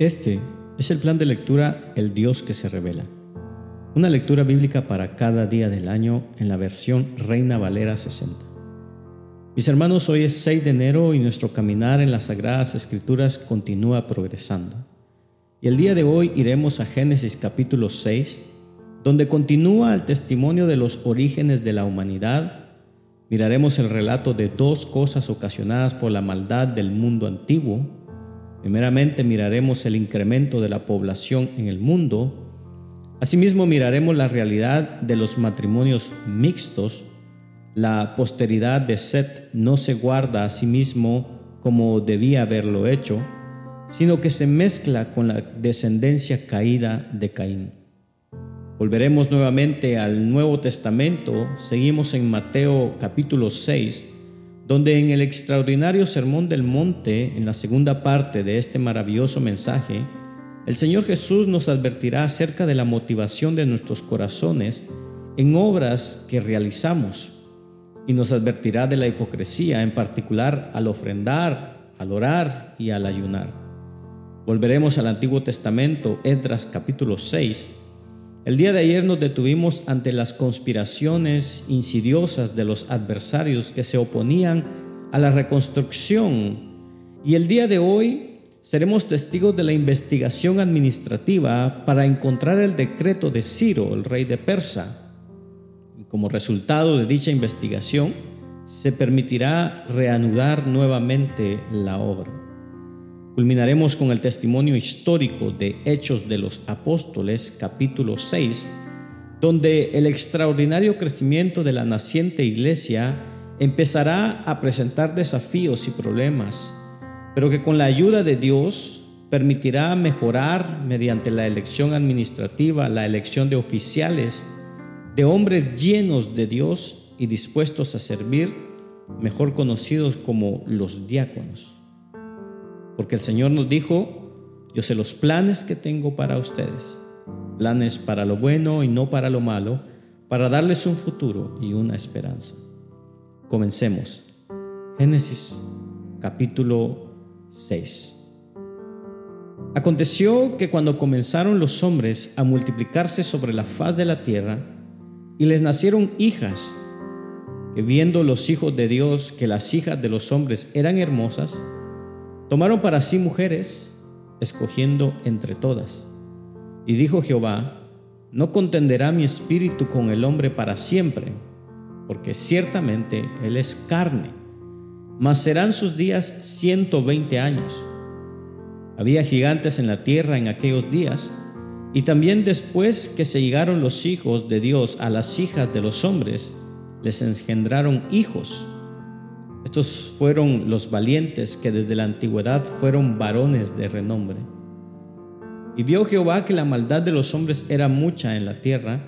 Este es el plan de lectura El Dios que se revela. Una lectura bíblica para cada día del año en la versión Reina Valera 60. Mis hermanos, hoy es 6 de enero y nuestro caminar en las Sagradas Escrituras continúa progresando. Y el día de hoy iremos a Génesis capítulo 6, donde continúa el testimonio de los orígenes de la humanidad. Miraremos el relato de dos cosas ocasionadas por la maldad del mundo antiguo. Primeramente miraremos el incremento de la población en el mundo Asimismo miraremos la realidad de los matrimonios mixtos. La posteridad de Set no se guarda a sí mismo como debía haberlo hecho, sino que se mezcla con la descendencia caída de Caín. Volveremos nuevamente al Nuevo Testamento, seguimos en Mateo capítulo 6, donde en el extraordinario Sermón del Monte, en la segunda parte de este maravilloso mensaje, el Señor Jesús nos advertirá acerca de la motivación de nuestros corazones en obras que realizamos y nos advertirá de la hipocresía, en particular al ofrendar, al orar y al ayunar. Volveremos al Antiguo Testamento, Esdras capítulo 6. El día de ayer nos detuvimos ante las conspiraciones insidiosas de los adversarios que se oponían a la reconstrucción y el día de hoy seremos testigos de la investigación administrativa para encontrar el decreto de Ciro, el rey de Persa. Como resultado de dicha investigación, se permitirá reanudar nuevamente la obra. Culminaremos con el testimonio histórico de Hechos de los Apóstoles, capítulo 6, donde el extraordinario crecimiento de la naciente iglesia empezará a presentar desafíos y problemas pero que con la ayuda de Dios permitirá mejorar mediante la elección administrativa, la elección de oficiales, de hombres llenos de Dios y dispuestos a servir, mejor conocidos como los diáconos. Porque el Señor nos dijo, yo sé los planes que tengo para ustedes, planes para lo bueno y no para lo malo, para darles un futuro y una esperanza. Comencemos. Génesis capítulo 6. Aconteció que cuando comenzaron los hombres a multiplicarse sobre la faz de la tierra, y les nacieron hijas, que viendo los hijos de Dios que las hijas de los hombres eran hermosas, tomaron para sí mujeres, escogiendo entre todas. Y dijo Jehová, no contenderá mi espíritu con el hombre para siempre, porque ciertamente él es carne mas serán sus días ciento veinte años. Había gigantes en la tierra en aquellos días, y también después que se llegaron los hijos de Dios a las hijas de los hombres, les engendraron hijos. Estos fueron los valientes que desde la antigüedad fueron varones de renombre. Y vio Jehová que la maldad de los hombres era mucha en la tierra,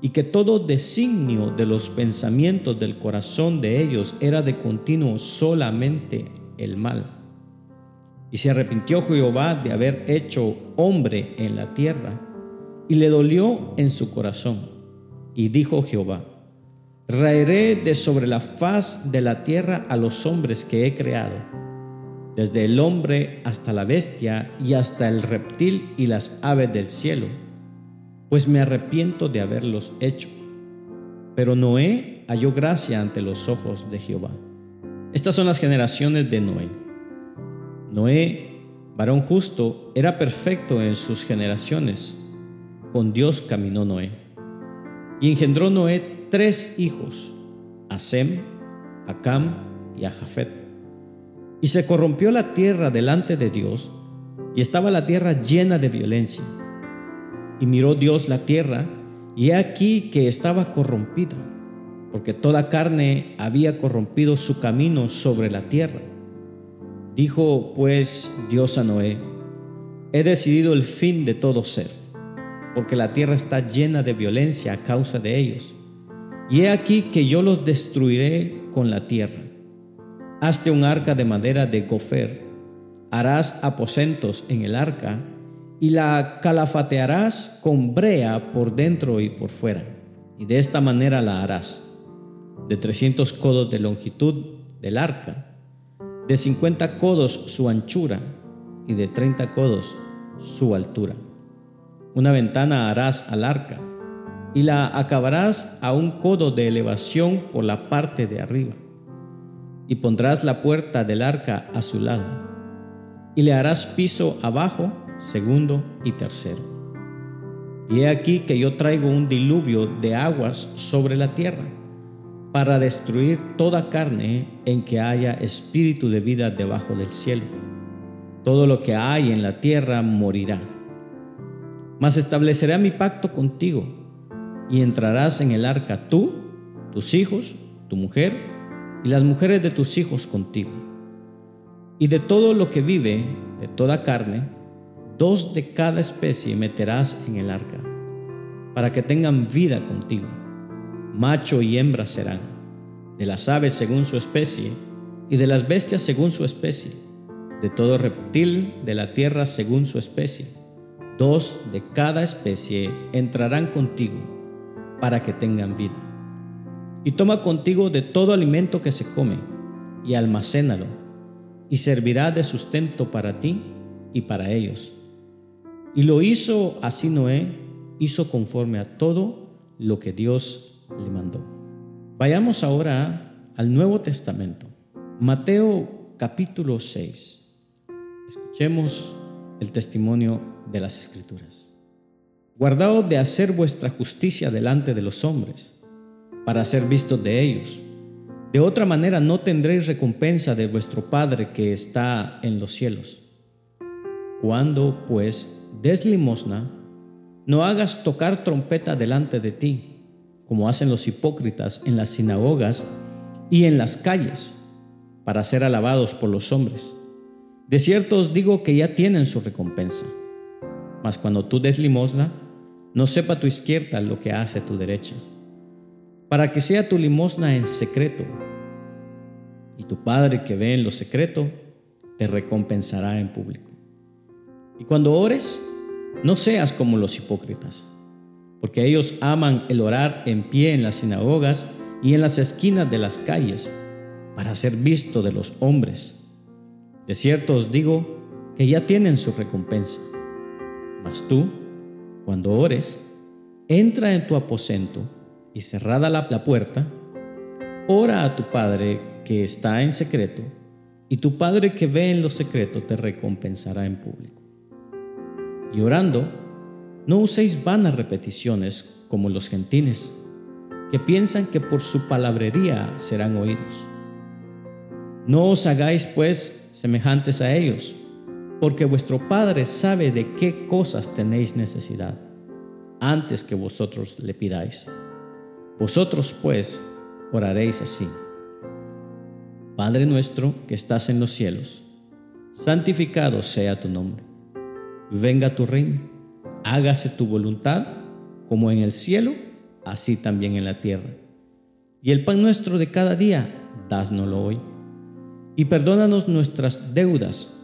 y que todo designio de los pensamientos del corazón de ellos era de continuo solamente el mal. Y se arrepintió Jehová de haber hecho hombre en la tierra, y le dolió en su corazón. Y dijo Jehová, raeré de sobre la faz de la tierra a los hombres que he creado, desde el hombre hasta la bestia y hasta el reptil y las aves del cielo pues me arrepiento de haberlos hecho. Pero Noé halló gracia ante los ojos de Jehová. Estas son las generaciones de Noé. Noé, varón justo, era perfecto en sus generaciones. Con Dios caminó Noé. Y engendró Noé tres hijos, a Sem, a Cam y a Jafet. Y se corrompió la tierra delante de Dios, y estaba la tierra llena de violencia y miró Dios la tierra, y he aquí que estaba corrompida, porque toda carne había corrompido su camino sobre la tierra. Dijo pues Dios a Noé, he decidido el fin de todo ser, porque la tierra está llena de violencia a causa de ellos. Y he aquí que yo los destruiré con la tierra. Hazte un arca de madera de gofer, harás aposentos en el arca, y la calafatearás con brea por dentro y por fuera. Y de esta manera la harás. De 300 codos de longitud del arca, de 50 codos su anchura y de 30 codos su altura. Una ventana harás al arca y la acabarás a un codo de elevación por la parte de arriba. Y pondrás la puerta del arca a su lado, y le harás piso abajo, segundo y tercero. Y he aquí que yo traigo un diluvio de aguas sobre la tierra, para destruir toda carne en que haya espíritu de vida debajo del cielo. Todo lo que hay en la tierra morirá. Mas estableceré mi pacto contigo y entrarás en el arca tú, tus hijos, tu mujer y las mujeres de tus hijos contigo. Y de todo lo que vive, de toda carne, dos de cada especie meterás en el arca, para que tengan vida contigo. Macho y hembra serán, de las aves según su especie, y de las bestias según su especie, de todo reptil de la tierra según su especie. Dos de cada especie entrarán contigo para que tengan vida. Y toma contigo de todo alimento que se come, y almacénalo, y servirá de sustento para ti y para ellos. Y lo hizo así Noé, hizo conforme a todo lo que Dios le mandó. Vayamos ahora al Nuevo Testamento. Mateo capítulo 6. Escuchemos el testimonio de las Escrituras. Guardaos de hacer vuestra justicia delante de los hombres, para ser vistos de ellos. De otra manera no tendréis recompensa de vuestro Padre que está en los cielos. Cuando, pues, des limosna, no hagas tocar trompeta delante de ti, como hacen los hipócritas en las sinagogas y en las calles, para ser alabados por los hombres. De cierto os digo que ya tienen su recompensa. Mas cuando tú des limosna, no sepa tu izquierda lo que hace tu derecha, para que sea tu limosna en secreto, y tu Padre que ve en lo secreto, te recompensará en público. Y cuando ores, no seas como los hipócritas, porque ellos aman el orar en pie en las sinagogas y en las esquinas de las calles, para ser visto de los hombres. De cierto os digo que ya tienen su recompensa. Mas tú, cuando ores, entra en tu aposento y cerrada la, puerta, ora a tu Padre que está en secreto, y tu Padre que ve en lo secreto te recompensará en público. Y orando, no uséis vanas repeticiones como los gentiles, que piensan que por su palabrería serán oídos. No os hagáis pues semejantes a ellos porque vuestro Padre sabe de qué cosas tenéis necesidad antes que vosotros le pidáis. Vosotros pues oraréis así. Padre nuestro que estás en los cielos, santificado sea tu nombre. Venga tu reino, hágase tu voluntad, como en el cielo, así también en la tierra. Y el pan nuestro de cada día, dásnoslo hoy. Y perdónanos nuestras deudas,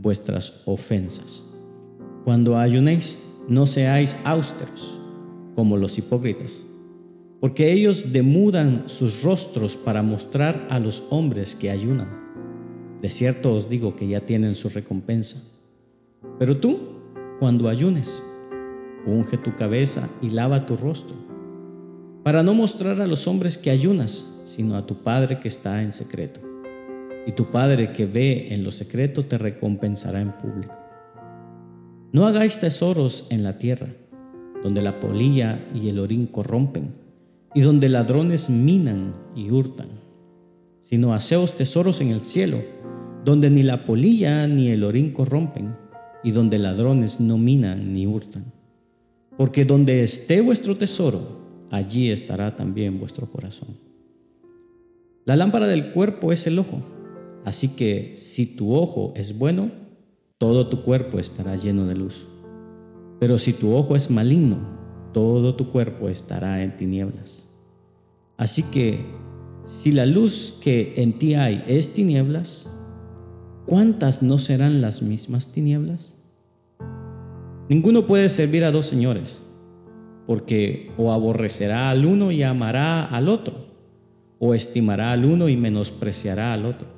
vuestras ofensas. Cuando ayunéis, no seáis austeros como los hipócritas, porque ellos demudan sus rostros para mostrar a los hombres que ayunan. De cierto os digo que ya tienen su recompensa. Pero tú, cuando ayunes, unge tu cabeza y lava tu rostro, para no mostrar a los hombres que ayunas, sino a tu Padre que está en secreto y tu Padre que ve en lo secreto te recompensará en público. No hagáis tesoros en la tierra, donde la polilla y el orín corrompen, y donde ladrones minan y hurtan, sino haceos tesoros en el cielo, donde ni la polilla ni el orín corrompen, y donde ladrones no minan ni hurtan. Porque donde esté vuestro tesoro, allí estará también vuestro corazón. La lámpara del cuerpo es el ojo. Así que si tu ojo es bueno, todo tu cuerpo estará lleno de luz. Pero si tu ojo es maligno, todo tu cuerpo estará en tinieblas. Así que, si la luz que en ti hay es tinieblas, ¿cuántas no serán las mismas tinieblas? Ninguno puede servir a dos señores, porque o aborrecerá al uno y amará al otro, o estimará al uno y menospreciará al otro.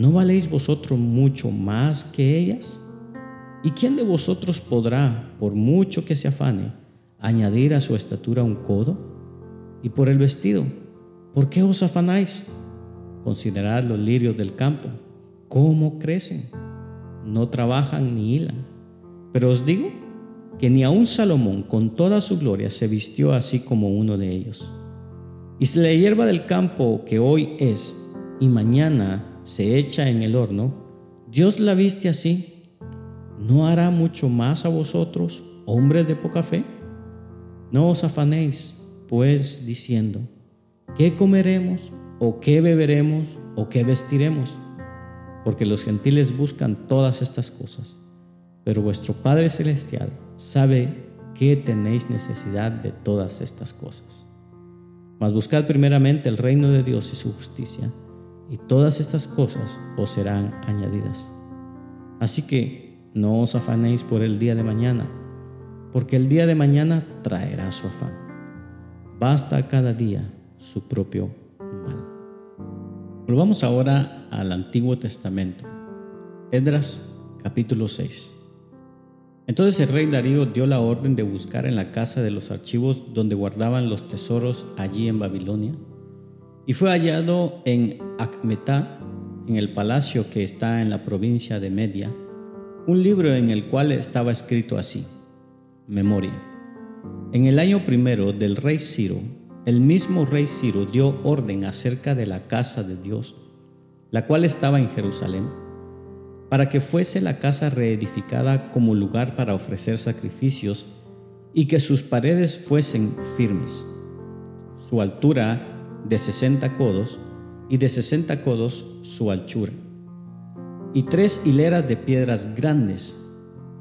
¿No valéis vosotros mucho más que ellas? ¿Y quién de vosotros podrá, por mucho que se afane, añadir a su estatura un codo? Y por el vestido, ¿por qué os afanáis? Considerad los lirios del campo, cómo crecen, no trabajan ni hilan. Pero os digo que ni aun Salomón con toda su gloria se vistió así como uno de ellos. Y si la hierba del campo que hoy es y mañana se echa en el horno, Dios la viste así, ¿no hará mucho más a vosotros, hombres de poca fe? No os afanéis, pues, diciendo, ¿qué comeremos o qué beberemos o qué vestiremos? Porque los gentiles buscan todas estas cosas pero vuestro Padre Celestial sabe que tenéis necesidad de todas estas cosas. Mas buscad primeramente el reino de Dios y su justicia, y todas estas cosas os serán añadidas. Así que no os afanéis por el día de mañana, porque el día de mañana traerá su afán. Basta cada día su propio mal. Volvamos ahora al Antiguo Testamento. Edras capítulo 6. Entonces el rey Darío dio la orden de buscar en la casa de los archivos donde guardaban los tesoros allí en Babilonia, y fue hallado en Acmetá, en el palacio que está en la provincia de Media, un libro en el cual estaba escrito así, Memoria. En el año primero del rey Ciro, el mismo rey Ciro dio orden acerca de la casa de Dios, la cual estaba en Jerusalén para que fuese la casa reedificada como lugar para ofrecer sacrificios y que sus paredes fuesen firmes. Su altura de sesenta codos y de sesenta codos su anchura. Y tres hileras de piedras grandes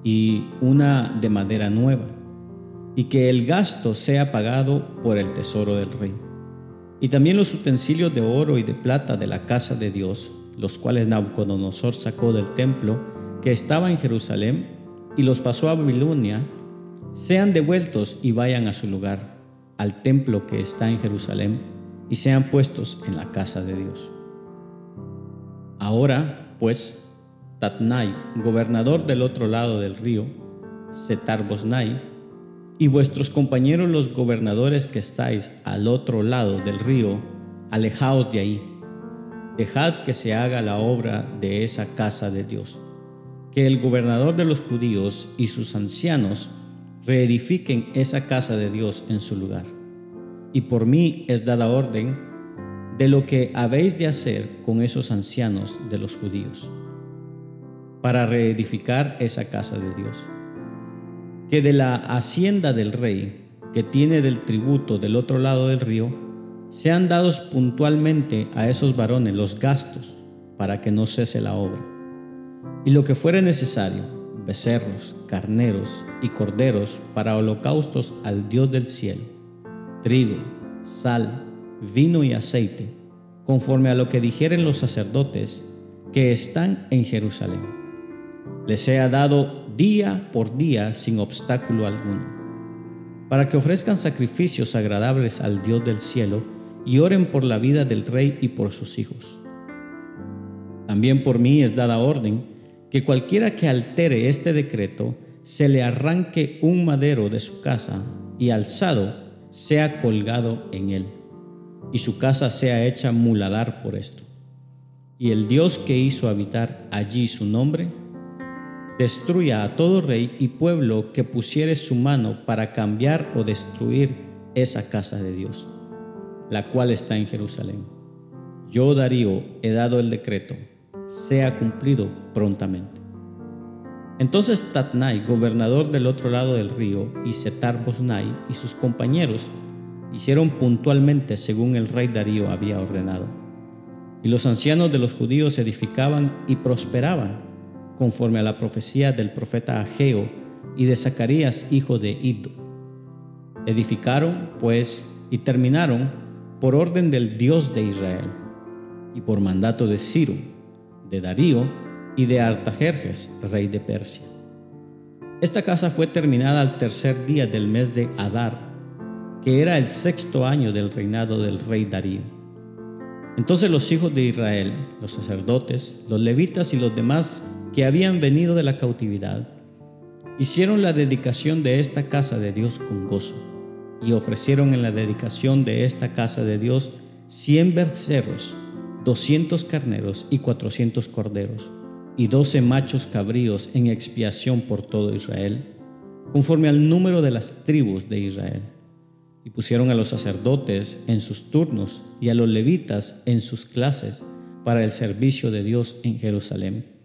y una de madera nueva. Y que el gasto sea pagado por el tesoro del rey. Y también los utensilios de oro y de plata de la casa de Dios los cuales Nabucodonosor sacó del templo que estaba en Jerusalén y los pasó a Babilonia, sean devueltos y vayan a su lugar, al templo que está en Jerusalén, y sean puestos en la casa de Dios. Ahora, pues, Tatnai, gobernador del otro lado del río, Setar y vuestros compañeros los gobernadores que estáis al otro lado del río, alejaos de ahí dejad que se haga la obra de esa casa de Dios, que el gobernador de los judíos y sus ancianos reedifiquen esa casa de Dios en su lugar. Y por mí es dada orden de lo que habéis de hacer con esos ancianos de los judíos, para reedificar esa casa de Dios. Que de la hacienda del rey, que tiene del tributo del otro lado del río, sean dados puntualmente a esos varones los gastos para que no cese la obra. Y lo que fuere necesario, becerros, carneros y corderos para holocaustos al Dios del cielo, trigo, sal, vino y aceite, conforme a lo que dijeren los sacerdotes que están en Jerusalén. Les sea dado día por día sin obstáculo alguno, para que ofrezcan sacrificios agradables al Dios del cielo, y oren por la vida del rey y por sus hijos. También por mí es dada orden que cualquiera que altere este decreto se le arranque un madero de su casa y alzado sea colgado en él, y su casa sea hecha muladar por esto. Y el Dios que hizo habitar allí su nombre, destruya a todo rey y pueblo que pusiere su mano para cambiar o destruir esa casa de Dios, la cual está en Jerusalén. Yo, Darío, he dado el decreto, sea cumplido prontamente. Entonces Tatnai, gobernador del otro lado del río, y Setar Bosnai y sus compañeros hicieron puntualmente según el rey Darío había ordenado. Y los ancianos de los judíos edificaban y prosperaban conforme a la profecía del profeta Ageo y de Zacarías, hijo de Iddo. Edificaron, pues, y terminaron por orden del Dios de Israel, y por mandato de Ciro, de Darío y de Artajerjes, rey de Persia. Esta casa fue terminada al tercer día del mes de Adar, que era el sexto año del reinado del rey Darío. Entonces los hijos de Israel, los sacerdotes, los levitas y los demás que habían venido de la cautividad, hicieron la dedicación de esta casa de Dios con gozo y ofrecieron en la dedicación de esta casa de Dios cien becerros, doscientos carneros y cuatrocientos corderos, y doce machos cabríos en expiación por todo Israel, conforme al número de las tribus de Israel. Y pusieron a los sacerdotes en sus turnos y a los levitas en sus clases para el servicio de Dios en Jerusalén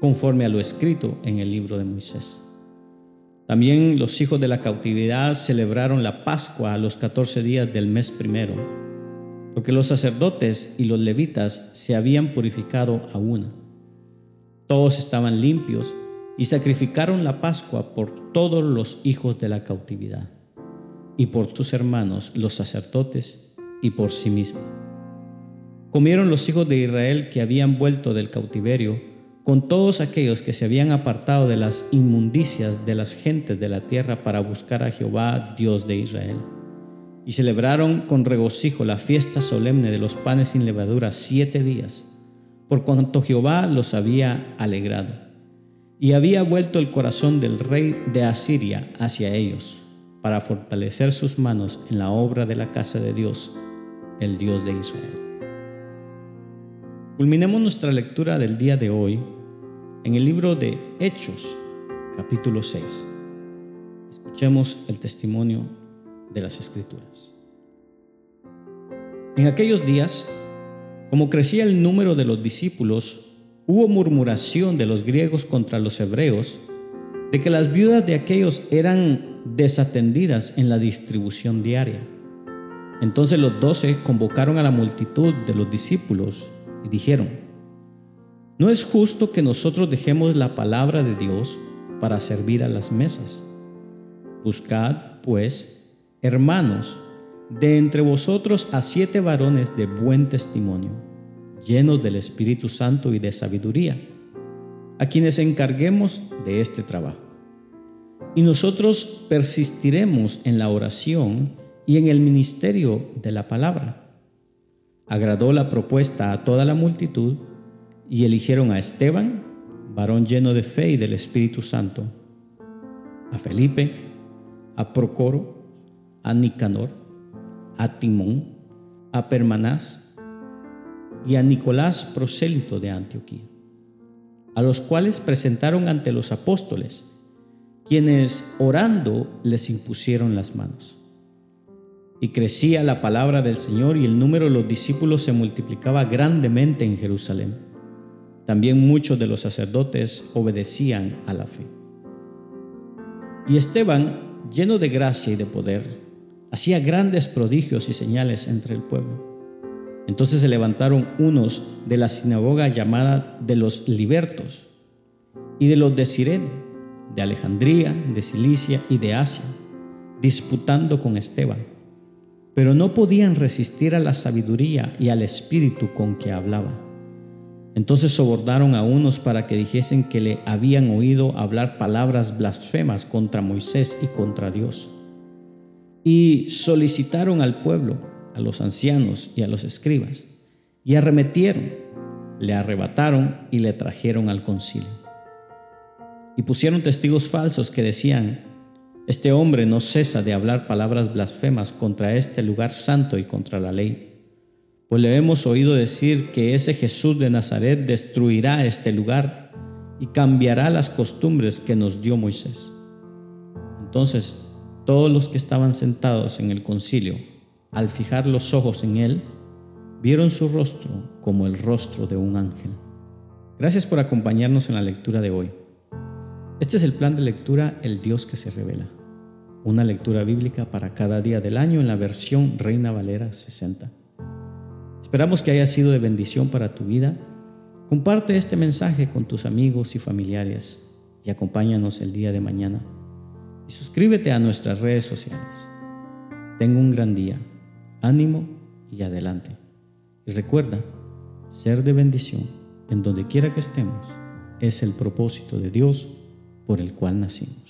conforme a lo escrito en el libro de Moisés. También los hijos de la cautividad celebraron la Pascua a los catorce días del mes primero, porque los sacerdotes y los levitas se habían purificado a una. Todos estaban limpios y sacrificaron la Pascua por todos los hijos de la cautividad, y por sus hermanos los sacerdotes, y por sí mismos. Comieron los hijos de Israel que habían vuelto del cautiverio, con todos aquellos que se habían apartado de las inmundicias de las gentes de la tierra para buscar a Jehová, Dios de Israel. Y celebraron con regocijo la fiesta solemne de los panes sin levadura siete días, por cuanto Jehová los había alegrado. Y había vuelto el corazón del rey de Asiria hacia ellos, para fortalecer sus manos en la obra de la casa de Dios, el Dios de Israel. Culminemos nuestra lectura del día de hoy en el libro de Hechos, capítulo 6. Escuchemos el testimonio de las Escrituras. En aquellos días, como crecía el número de los discípulos, hubo murmuración de los griegos contra los hebreos de que las viudas de aquellos eran desatendidas en la distribución diaria. Entonces los doce convocaron a la multitud de los discípulos y dijeron, no es justo que nosotros dejemos la palabra de Dios para servir a las mesas. Buscad, pues, hermanos, de entre vosotros a siete varones de buen testimonio, llenos del Espíritu Santo y de sabiduría, a quienes encarguemos de este trabajo. Y nosotros persistiremos en la oración y en el ministerio de la palabra agradó la propuesta a toda la multitud y eligieron a Esteban, varón lleno de fe y del Espíritu Santo, a Felipe, a Procoro, a Nicanor, a Timón, a Permanás y a Nicolás prosélito de Antioquía, a los cuales presentaron ante los apóstoles, quienes orando les impusieron las manos. Y crecía la palabra del Señor y el número de los discípulos se multiplicaba grandemente en Jerusalén. También muchos de los sacerdotes obedecían a la fe. Y Esteban, lleno de gracia y de poder, hacía grandes prodigios y señales entre el pueblo. Entonces se levantaron unos de la sinagoga llamada de los libertos y de los de Sirene, de Alejandría, de Cilicia y de Asia, disputando con Esteban pero no podían resistir a la sabiduría y al espíritu con que hablaba. Entonces sobornaron a unos para que dijesen que le habían oído hablar palabras blasfemas contra Moisés y contra Dios. Y solicitaron al pueblo, a los ancianos y a los escribas, y arremetieron, le arrebataron y le trajeron al concilio. Y pusieron testigos falsos que decían, este hombre no cesa de hablar palabras blasfemas contra este lugar santo y contra la ley. Pues le hemos oído decir que ese Jesús de Nazaret destruirá este lugar y cambiará las costumbres que nos dio Moisés. Entonces, todos los que estaban sentados en el concilio, al fijar los ojos en él, vieron su rostro como el rostro de un ángel. Gracias por acompañarnos en la lectura de hoy. Este es el plan de lectura El Dios que se revela, una lectura bíblica para cada día del año en la versión Reina Valera 60. Esperamos que haya sido de bendición para tu vida. Comparte este mensaje con tus amigos y familiares y acompáñanos el día de mañana. Y suscríbete a nuestras redes sociales. Tengo un gran día. Ánimo y adelante. Y recuerda, ser de bendición en donde quiera que estemos es el propósito de Dios por el cual nacimos.